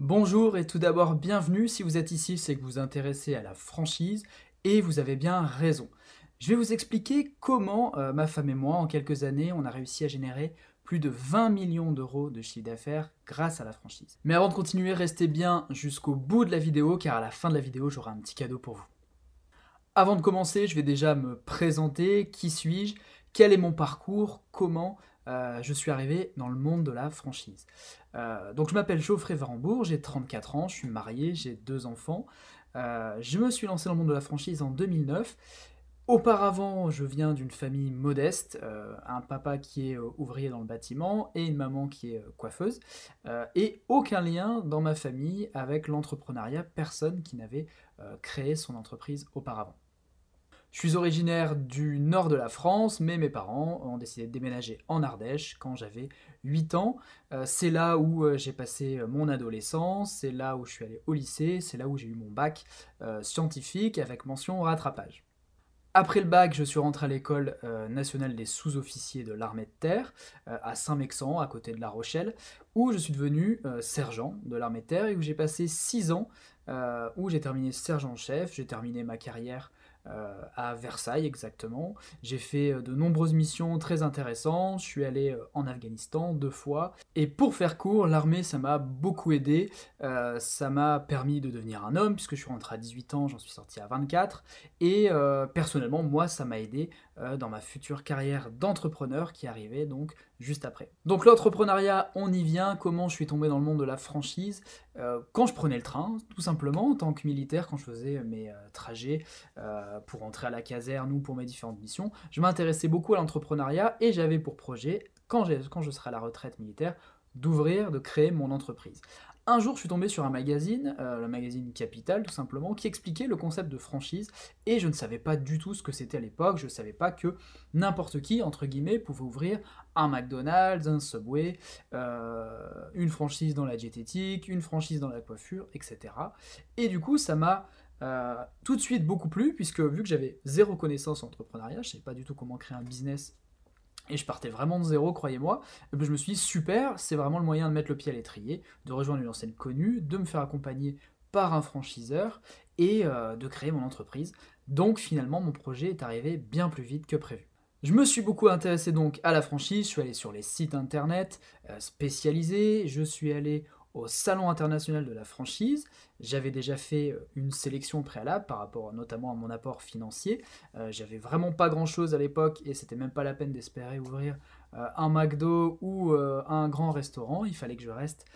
Bonjour et tout d'abord bienvenue. Si vous êtes ici, c'est que vous vous intéressez à la franchise et vous avez bien raison. Je vais vous expliquer comment euh, ma femme et moi, en quelques années, on a réussi à générer plus de 20 millions d'euros de chiffre d'affaires grâce à la franchise. Mais avant de continuer, restez bien jusqu'au bout de la vidéo car à la fin de la vidéo, j'aurai un petit cadeau pour vous. Avant de commencer, je vais déjà me présenter. Qui suis-je? Quel est mon parcours? Comment euh, je suis arrivé dans le monde de la franchise. Euh, donc je m'appelle Geoffrey Varambourg, j'ai 34 ans, je suis marié, j'ai deux enfants. Euh, je me suis lancé dans le monde de la franchise en 2009. Auparavant, je viens d'une famille modeste, un papa qui est ouvrier dans le bâtiment et une maman qui est coiffeuse, et aucun lien dans ma famille avec l'entrepreneuriat, personne qui n'avait créé son entreprise auparavant. Je suis originaire du nord de la France, mais mes parents ont décidé de déménager en Ardèche quand j'avais 8 ans. Euh, c'est là où euh, j'ai passé euh, mon adolescence, c'est là où je suis allé au lycée, c'est là où j'ai eu mon bac scientifique avec mention rattrapage. Après le bac, je suis rentré à l'école nationale des sous-officiers de l'armée de terre à Saint-Mexan, à côté de La Rochelle, où je suis devenu sergent de l'armée de terre et où j'ai passé 6 ans, où j'ai terminé sergent-chef, j'ai terminé ma carrière euh, à Versailles exactement. J'ai fait euh, de nombreuses missions très intéressantes. Je suis allé euh, en Afghanistan deux fois. Et pour faire court, l'armée, ça m'a beaucoup aidé. ça m'a permis de devenir un homme, puisque je suis rentré à 18 ans, j'en suis sorti à 24. Et personnellement, moi, ça m'a aidé dans ma future carrière d'entrepreneur qui arrivait donc juste après. Donc l'entrepreneuriat, on y vient. Comment je suis tombé dans le monde de la franchise? Quand je prenais le train, tout simplement, en tant que militaire, quand je faisais mes trajets pour entrer à la caserne ou pour mes différentes missions. Je m'intéressais beaucoup à l'entrepreneuriat et j'avais pour projet, quand, quand je serai à la retraite militaire, d'ouvrir, de créer mon entreprise. Un jour, je suis tombé sur un magazine, euh, le magazine Capital tout simplement, qui expliquait le concept de franchise, et je ne savais pas du tout ce que c'était à l'époque, je ne savais pas que n'importe qui, entre guillemets, pouvait ouvrir un McDonald's, un Subway, euh, une franchise dans la diététique, une franchise dans la coiffure, etc. Et du coup, ça m'a euh, tout de suite beaucoup plus, puisque vu que j'avais zéro connaissance en entrepreneuriat, je ne savais pas du tout comment créer un business et je partais vraiment de zéro, croyez-moi, ben, je me suis dit super, c'est vraiment le moyen de mettre le pied à l'étrier, de rejoindre une enseigne connue, de me faire accompagner par un franchiseur et euh, de créer mon entreprise. Donc finalement, mon projet est arrivé bien plus vite que prévu. Je me suis beaucoup intéressé donc à la franchise, je suis allé sur les sites internet euh, spécialisés, je suis allé au Salon international de la franchise. J'avais déjà fait euh, une sélection préalable par rapport notamment à mon apport financier. Euh, j'avais vraiment pas grand chose à l'époque et c'était même pas la peine d'espérer ouvrir euh, un McDo ou un grand restaurant. Il fallait que je reste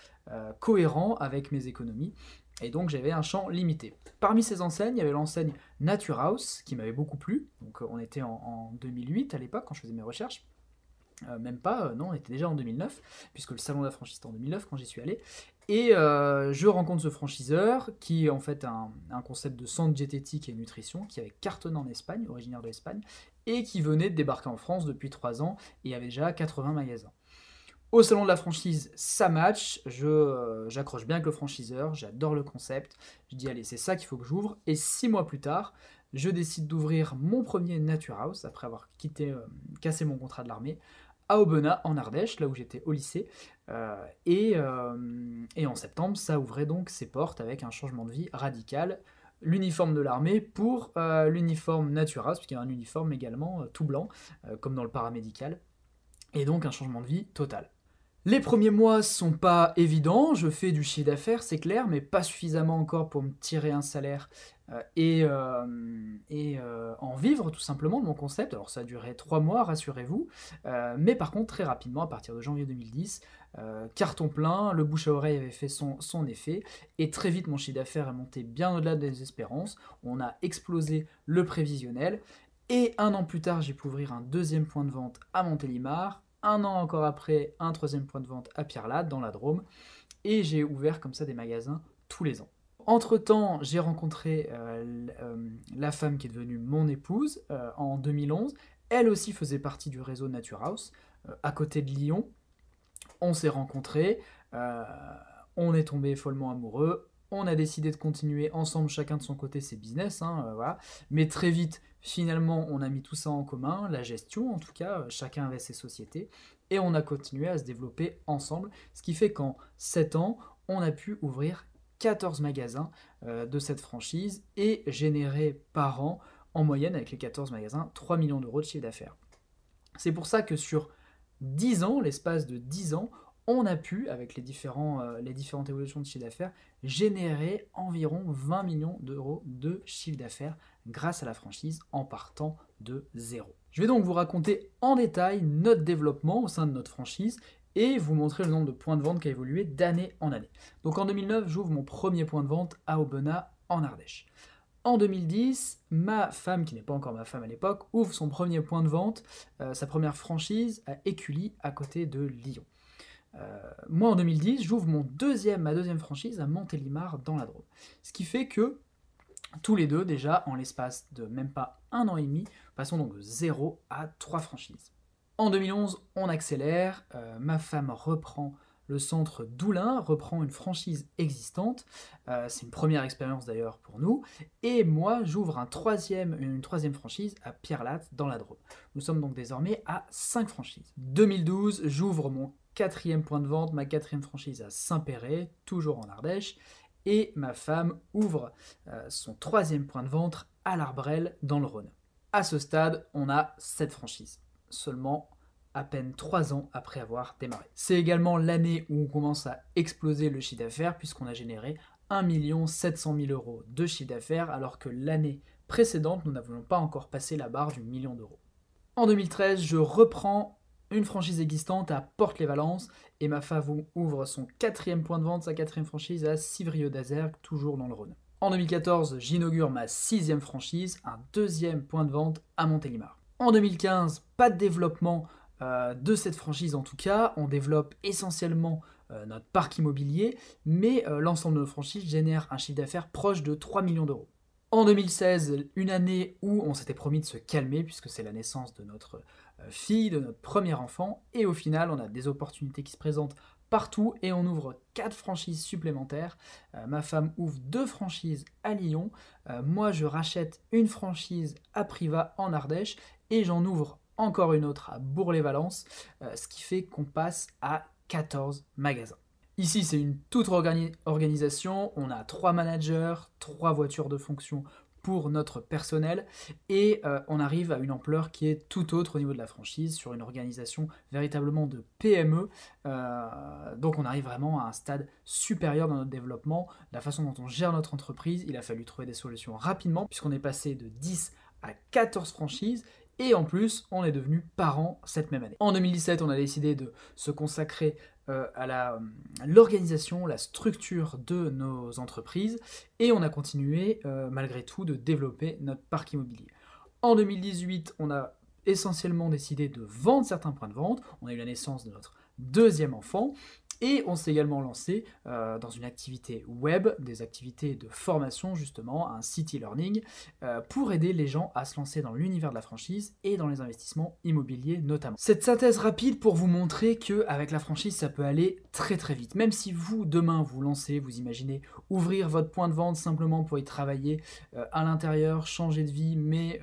cohérent avec mes économies. Et donc j'avais un champ limité. Parmi ces enseignes, il y avait l'enseigne Nature House qui m'avait beaucoup plu. Donc on était en, en 2008 à l'époque quand je faisais mes recherches. Euh, même pas, euh, non, on était déjà en 2009, puisque le salon de la franchise était en 2009 quand j'y suis allé. Et euh, je rencontre ce franchiseur qui est en fait un, concept de centre diététique et nutrition qui avait cartonné en Espagne, originaire de l'Espagne, et qui venait de débarquer en France depuis 3 ans et avait déjà 80 magasins. Au salon de la franchise, ça match, j'accroche bien avec le franchiseur, j'adore le concept, je dis allez c'est ça qu'il faut que j'ouvre, et 6 mois plus tard, je décide d'ouvrir mon premier Nature House après avoir quitté, cassé mon contrat de l'armée à Aubenas, en Ardèche, là où j'étais au lycée. Euh, euh, et, en septembre, ça ouvrait donc ses portes avec un changement de vie radical. L'uniforme de l'armée pour euh, l'uniforme Naturas, puisqu'il y a un uniforme également tout blanc, comme dans le paramédical. Et donc un changement de vie total. Les premiers mois sont pas évidents, je fais du chiffre d'affaires, c'est clair, mais pas suffisamment encore pour me tirer un salaire euh, et, euh, euh, en vivre tout simplement de mon concept. Alors ça a duré trois mois, rassurez-vous, mais par contre très rapidement, à partir de janvier 2010, carton plein, le bouche à oreille avait fait son, son effet, et très vite mon chiffre d'affaires est monté bien au-delà des espérances, on a explosé le prévisionnel, et un an plus tard, j'ai pu ouvrir un deuxième point de vente à Montélimar, un an encore après, un troisième point de vente à Pierre-Lade, dans la Drôme. Et j'ai ouvert comme ça des magasins tous les ans. Entre-temps, j'ai rencontré euh, euh, la femme qui est devenue mon épouse euh, en 2011. Elle aussi faisait partie du réseau Nature House, à côté de Lyon. On s'est rencontrés, on est tombé follement amoureux, on a décidé de continuer ensemble, chacun de son côté, ses business. Hein, voilà. Mais très vite, Finalement, on a mis tout ça en commun, la gestion en tout cas, euh, chacun avait ses sociétés, et on a continué à se développer ensemble, ce qui fait qu'en 7 ans, on a pu ouvrir 14 magasins euh, de cette franchise et générer par an, en moyenne avec les 14 magasins, 3 millions d'euros de chiffre d'affaires. C'est pour ça que sur 10 ans, l'espace de 10 ans, on a pu, avec euh, les différentes évolutions de chiffre d'affaires, générer environ 20 millions d'euros de chiffre d'affaires grâce à la franchise en partant de zéro. Je vais donc vous raconter en détail notre développement au sein de notre franchise et vous montrer le nombre de points de vente qui a évolué d'année en année. Donc en 2009, j'ouvre mon premier point de vente à Aubenas en Ardèche. En 2010, ma femme, qui n'est pas encore ma femme à l'époque, ouvre son premier point de vente, euh, sa première franchise à Écully, à côté de Lyon. Euh, moi, en 2010, j'ouvre mon deuxième, ma deuxième franchise à Montélimar, dans la Drôme. Ce qui fait que tous les deux, déjà, en l'espace de même pas un an et demi, passons donc de 0 à 3 franchises. En 2011, on accélère, euh, ma femme reprend le centre d'Oulin, reprend une franchise existante, euh, c'est une première expérience d'ailleurs pour nous, et moi j'ouvre une troisième franchise à Pierre-Latte dans la Drôme. Nous sommes donc désormais à 5 franchises. 2012, j'ouvre mon quatrième point de vente, ma quatrième franchise à Saint-Péret, toujours en Ardèche, et ma femme ouvre euh, son troisième point de vente à l'Arbrel dans le Rhône. À ce stade, on a cette franchises, seulement à peine trois ans après avoir démarré. C'est également l'année où on commence à exploser le chiffre d'affaires puisqu'on a généré 1 700 000 euros de chiffre d'affaires alors que l'année précédente, nous n'avions pas encore passé la barre du million d'euros. En 2013, je reprends une franchise existante à Porte-les-Valences et ma femme ouvre son quatrième point de vente, sa quatrième franchise à Civrieux d'Azergue, toujours dans le Rhône. En 2014, j'inaugure ma sixième franchise, un deuxième point de vente à Montélimar. En 2015, pas de développement euh, de cette franchise en tout cas, on développe essentiellement euh, notre parc immobilier, mais euh, l'ensemble de nos franchises génère un chiffre d'affaires proche de 3 millions d'euros. En 2016, une année où on s'était promis de se calmer, puisque c'est la naissance de notre fille, de notre premier enfant, et au final, on a des opportunités qui se présentent partout et on ouvre quatre franchises supplémentaires. Ma femme ouvre deux franchises à Lyon, moi je rachète une franchise à Priva en Ardèche et j'en ouvre encore une autre à Bourg-les-Valence, ce qui fait qu'on passe à 14 magasins. Ici, c'est une toute organisation. On a trois managers, trois voitures de fonction pour notre personnel et euh, on arrive à une ampleur qui est tout autre au niveau de la franchise sur une organisation véritablement de PME euh, donc on arrive vraiment à un stade supérieur dans notre développement la façon dont on gère notre entreprise il a fallu trouver des solutions rapidement puisqu'on est passé de 10 à 14 franchises et en plus, on est devenu parents cette même année. En 2017, on a décidé de se consacrer euh, à l'organisation, la, structure de nos entreprises, et on a continué euh, malgré tout de développer notre parc immobilier. En 2018, on a essentiellement décidé de vendre certains points de vente, on a eu la naissance de notre deuxième enfant, et on s'est également lancé euh, dans une activité web, des activités de formation justement, un city learning, euh, pour aider les gens à se lancer dans l'univers de la franchise et dans les investissements immobiliers notamment. Cette synthèse rapide pour vous montrer que avec la franchise ça peut aller très très vite. Même si vous demain vous lancez, vous imaginez ouvrir votre point de vente simplement pour y travailler euh, à l'intérieur, changer de vie, mais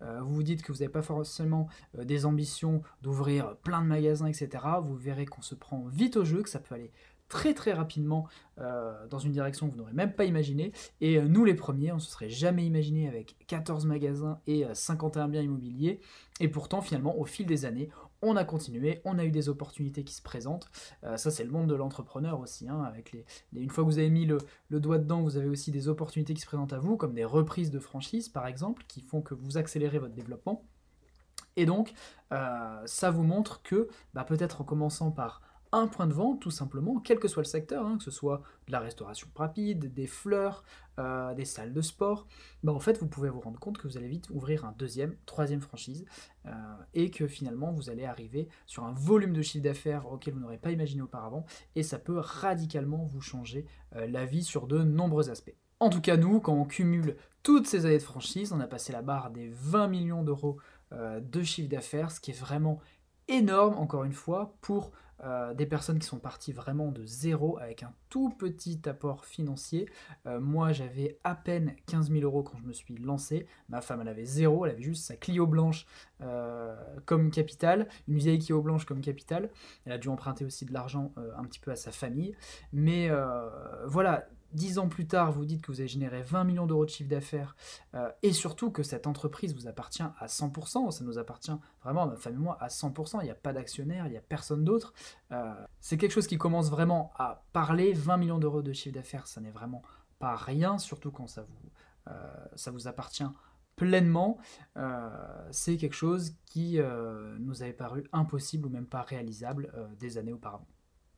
vous vous dites que vous n'avez pas forcément des ambitions d'ouvrir plein de magasins, etc. Vous verrez qu'on se prend vite au jeu, que ça peut aller très très rapidement euh, dans une direction que vous n'aurez même pas imaginé. Et euh, nous les premiers, on ne se serait jamais imaginé avec 14 magasins et 51 euh, biens immobiliers. Et pourtant finalement au fil des années, on a continué, on a eu des opportunités qui se présentent. ça c'est le monde de l'entrepreneur aussi. Hein, avec les, une fois que vous avez mis le, le, doigt dedans, vous avez aussi des opportunités qui se présentent à vous, comme des reprises de franchise par exemple, qui font que vous accélérez votre développement. Et donc, ça vous montre que bah, peut-être en commençant par un point de vente, tout simplement, quel que soit le secteur, hein, que ce soit de la restauration rapide, des fleurs, euh, des salles de sport, bah, en fait, vous pouvez vous rendre compte que vous allez vite ouvrir un deuxième, troisième franchise, euh, et que finalement, vous allez arriver sur un volume de chiffre d'affaires auquel vous n'aurez pas imaginé auparavant, et ça peut radicalement vous changer euh, la vie sur de nombreux aspects. En tout cas, nous, quand on cumule toutes ces années de franchise, on a passé la barre des 20 millions d'euros de chiffre d'affaires, ce qui est vraiment énorme, encore une fois, pour euh, des personnes qui sont parties vraiment de zéro avec un tout petit apport financier. Euh, moi, j'avais à peine 15 000 euros quand je me suis lancé. Ma femme, elle avait zéro, elle avait juste sa Clio blanche comme capital, une vieille Clio blanche comme capital. Elle a dû emprunter aussi de l'argent un petit peu à sa famille. Mais voilà, dix ans plus tard, vous dites que vous avez généré 20 millions d'euros de chiffre d'affaires euh, et surtout que cette entreprise vous appartient à 100%, ça nous appartient vraiment, ma famille et moi, à 100%, il n'y a pas d'actionnaire, il n'y a personne d'autre. Euh, c'est quelque chose qui commence vraiment à parler. 20 millions d'euros de chiffre d'affaires, ça n'est vraiment pas rien, surtout quand ça vous, euh, ça vous appartient pleinement. c'est quelque chose qui nous avait paru impossible ou même pas réalisable des années auparavant.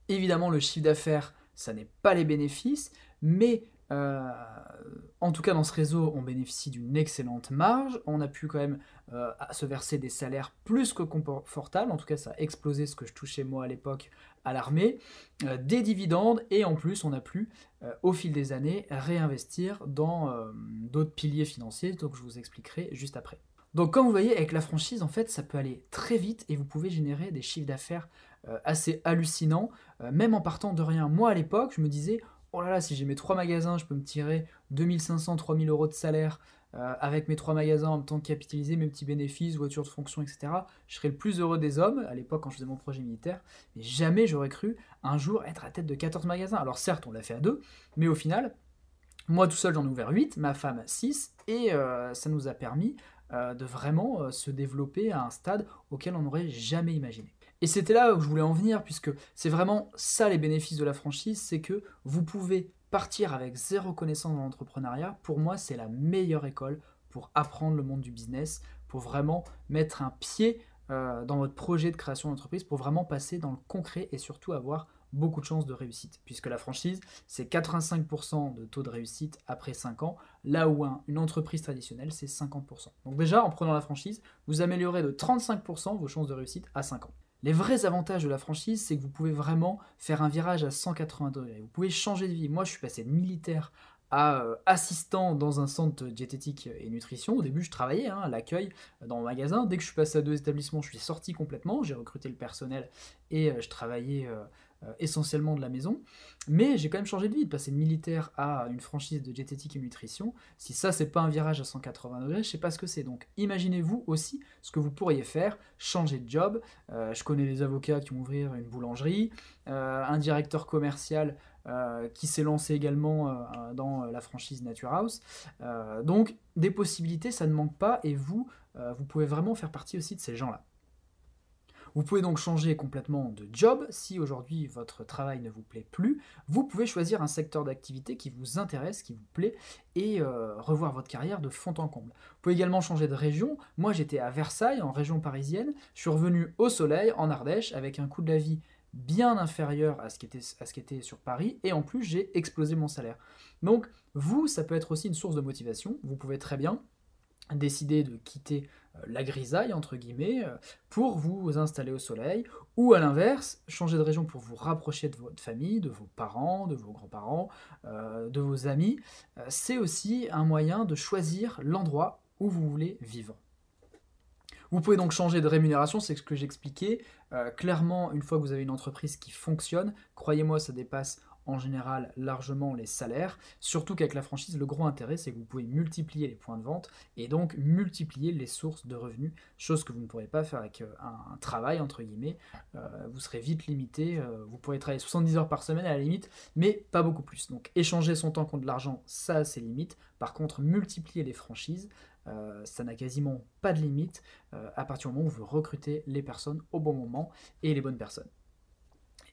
Évidemment, le chiffre d'affaires, ça n'est pas les bénéfices, mais euh, en tout cas, dans ce réseau, on bénéficie d'une excellente marge. On a pu quand même euh, se verser des salaires plus que confortables. En tout cas, ça a explosé ce que je touchais moi à l'époque à l'armée. Euh, des dividendes et en plus, on a pu, au fil des années, réinvestir dans d'autres piliers financiers. Donc, je vous expliquerai juste après. Donc, comme vous voyez, avec la franchise, en fait, ça peut aller très vite et vous pouvez générer des chiffres d'affaires assez hallucinants, même en partant de rien. Moi, à l'époque, je me disais oh là là, si j'ai mes trois magasins, je peux me tirer 2500, 3000 euros de salaire euh, avec mes trois magasins en même temps capitaliser mes petits bénéfices, voitures de fonction, etc. Je serais le plus heureux des hommes à l'époque quand je faisais mon projet militaire. Mais jamais j'aurais cru un jour être à tête de 14 magasins. Alors certes, on l'a fait à deux, mais au final, moi tout seul j'en ai ouvert 8, ma femme 6, et euh, ça nous a permis euh, de vraiment se développer à un stade auquel on n'aurait jamais imaginé. Et c'était là où je voulais en venir, puisque c'est vraiment ça les bénéfices de la franchise, c'est que vous pouvez partir avec zéro connaissance dans l'entrepreneuriat. Pour moi, c'est la meilleure école pour apprendre le monde du business, pour vraiment mettre un pied euh, dans votre projet de création d'entreprise, pour vraiment passer dans le concret et surtout avoir beaucoup de chances de réussite, puisque la franchise, c'est 85% de taux de réussite après 5 ans, là où une entreprise traditionnelle, c'est 50%. Donc déjà, en prenant la franchise, vous améliorez de 35% vos chances de réussite à 5 ans. Les vrais avantages de la franchise, c'est que vous pouvez vraiment faire un virage à 180 degrés. Vous pouvez changer de vie. Moi, je suis passé de militaire à euh, assistant dans un centre diététique et nutrition. Au début, je travaillais hein, à l'accueil euh, dans mon magasin. Dès que je suis passé à deux établissements, je suis sorti complètement. J'ai recruté le personnel et euh, je travaillais essentiellement de la maison. Mais j'ai quand même changé de vie, de passer de militaire à une franchise de diététique et nutrition. Si ça, c'est pas un virage à 180 degrés, je sais pas ce que c'est. Donc imaginez-vous aussi ce que vous pourriez faire, changer de job. Euh, je connais des avocats qui vont ouvrir une boulangerie, euh, un directeur commercial qui s'est lancé également dans la franchise Nature House. donc des possibilités, ça ne manque pas, et vous, vous pouvez vraiment faire partie aussi de ces gens-là. Vous pouvez donc changer complètement de job. Si aujourd'hui votre travail ne vous plaît plus, vous pouvez choisir un secteur d'activité qui vous intéresse, qui vous plaît, et euh, revoir votre carrière de fond en comble. Vous pouvez également changer de région. Moi j'étais à Versailles, en région parisienne. Je suis revenu au soleil, en Ardèche, avec un coût de la vie bien inférieur à ce à ce qui était sur Paris, et en plus j'ai explosé mon salaire. Donc vous, ça peut être aussi une source de motivation. Vous pouvez très bien décider de quitter euh, la grisaille, entre guillemets, euh, pour vous installer au soleil, ou à l'inverse, changer de région pour vous rapprocher de votre famille, de vos parents, de vos grands-parents, euh, de vos amis. C'est aussi un moyen de choisir l'endroit où vous voulez vivre. Vous pouvez donc changer de rémunération, c'est ce que j'expliquais. clairement, une fois que vous avez une entreprise qui fonctionne, croyez-moi, ça dépasse en général largement les salaires, surtout qu'avec la franchise, le gros intérêt, c'est que vous pouvez multiplier les points de vente et donc multiplier les sources de revenus, chose que vous ne pourrez pas faire avec euh, un, travail, entre guillemets. Euh, vous serez vite limité, euh, vous pourrez travailler 70 heures par semaine à la limite, mais pas beaucoup plus. Donc échanger son temps contre de l'argent, ça a ses limites. Par contre, multiplier les franchises, ça n'a quasiment pas de limite à partir du moment où vous recrutez les personnes au bon moment et les bonnes personnes.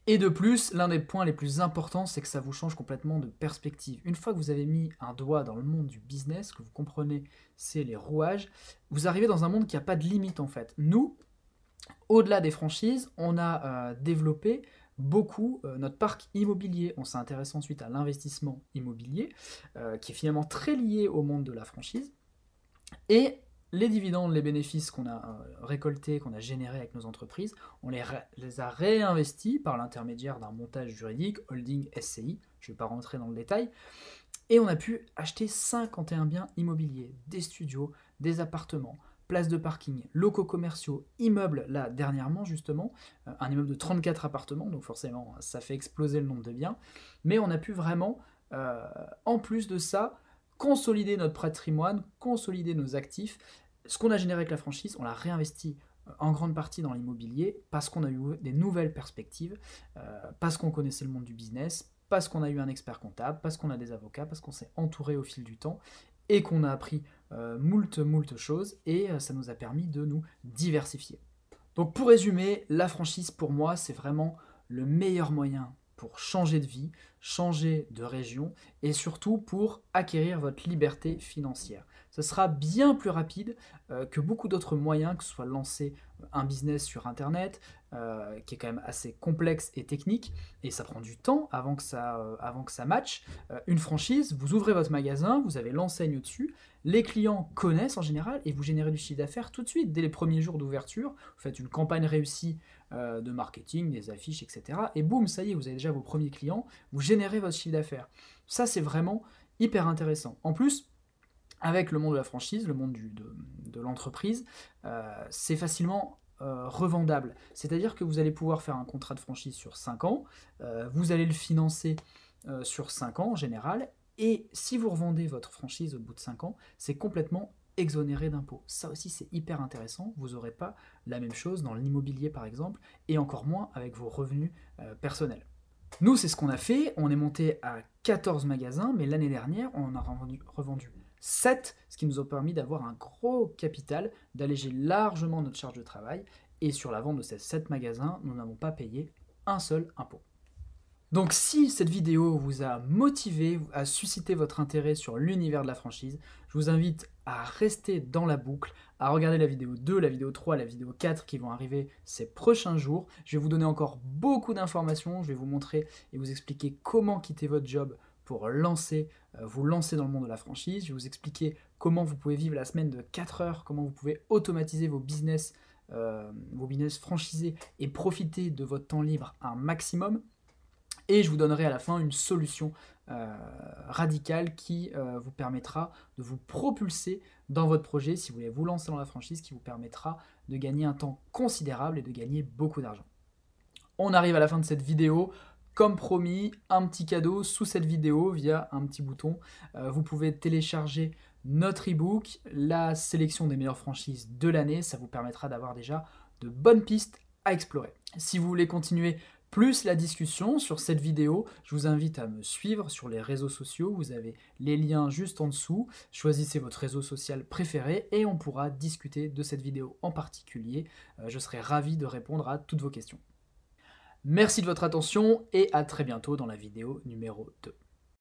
Et de plus, l'un des points les plus importants, c'est que ça vous change complètement de perspective. Une fois que vous avez mis un doigt dans le monde du business, que vous comprenez, c'est les rouages, vous arrivez dans un monde qui n'a pas de limite en fait. Nous, au-delà des franchises, on a euh, développé beaucoup euh, notre parc immobilier. On s'est intéressé ensuite à l'investissement immobilier, euh, qui est finalement très lié au monde de la franchise. Et les dividendes, les bénéfices qu'on a euh, récoltés, qu'on a générés avec nos entreprises, on les, a réinvestis par l'intermédiaire d'un montage juridique, holding SCI, je ne vais pas rentrer dans le détail, et on a pu acheter 51 biens immobiliers, des studios, des appartements, places de parking, locaux commerciaux, immeubles, là dernièrement justement, euh, un immeuble de 34 appartements, donc forcément ça fait exploser le nombre de biens, mais on a pu vraiment, euh, en plus de ça, consolider notre patrimoine, consolider nos actifs. Ce qu'on a généré avec la franchise, on l'a réinvesti euh, en grande partie dans l'immobilier parce qu'on a eu des nouvelles perspectives, parce qu'on connaissait le monde du business, parce qu'on a eu un expert comptable, parce qu'on a des avocats, parce qu'on s'est entouré au fil du temps et qu'on a appris euh, moult, moult choses et euh, ça nous a permis de nous diversifier. Donc pour résumer, la franchise pour moi c'est vraiment le meilleur moyen pour changer de vie, changer de région et surtout pour acquérir votre liberté financière. Ce sera bien plus rapide euh, que beaucoup d'autres moyens, que ce soit lancer un business sur Internet, euh, qui est quand même assez complexe et technique, et ça prend du temps avant que ça, euh, avant que ça matche. Une franchise, vous ouvrez votre magasin, vous avez l'enseigne au-dessus, les clients connaissent en général, et vous générez du chiffre d'affaires tout de suite, dès les premiers jours d'ouverture, vous faites une campagne réussie de marketing, des affiches, etc. Et boum, ça y est, vous avez déjà vos premiers clients, vous générez votre chiffre d'affaires. Ça, c'est vraiment hyper intéressant. En plus, avec le monde de la franchise, le monde de, l'entreprise, c'est facilement euh, revendable. C'est-à-dire que vous allez pouvoir faire un contrat de franchise sur 5 ans, euh, vous allez le financer euh, sur 5 ans en général, et si vous revendez votre franchise au bout de 5 ans, c'est complètement exonéré d'impôts. Ça aussi c'est hyper intéressant, vous n'aurez pas la même chose dans l'immobilier par exemple, et encore moins avec vos revenus personnels. Nous c'est ce qu'on a fait, on est monté à 14 magasins, mais l'année dernière on en a revendu, revendu 7, ce qui nous a permis d'avoir un gros capital, d'alléger largement notre charge de travail. Et sur la vente de ces 7 magasins, nous n'avons pas payé un seul impôt. Donc si cette vidéo vous a motivé, a suscité votre intérêt sur l'univers de la franchise, je vous invite à rester dans la boucle, à regarder la vidéo 2, la vidéo 3, la vidéo 4 qui vont arriver ces prochains jours. Je vais vous donner encore beaucoup d'informations, je vais vous montrer et vous expliquer comment quitter votre job pour euh, vous lancer dans le monde de la franchise. Je vais vous expliquer comment vous pouvez vivre la semaine de 4 heures, comment vous pouvez automatiser vos business, euh, vos business franchisés et profiter de votre temps libre un maximum. Et je vous donnerai à la fin une solution euh, radicale qui vous permettra de vous propulser dans votre projet si vous voulez vous lancer dans la franchise, qui vous permettra de gagner un temps considérable et de gagner beaucoup d'argent. On arrive à la fin de cette vidéo. Comme promis, un petit cadeau sous cette vidéo via un petit bouton. Euh, vous pouvez télécharger notre e-book, la sélection des meilleures franchises de l'année. Ça vous permettra d'avoir déjà de bonnes pistes à explorer. Si vous voulez continuer plus la discussion sur cette vidéo, je vous invite à me suivre sur les réseaux sociaux. Vous avez les liens juste en dessous. Choisissez votre réseau social préféré et on pourra discuter de cette vidéo en particulier. Euh, je serai ravi de répondre à toutes vos questions. Merci de votre attention et à très bientôt dans la vidéo numéro 2.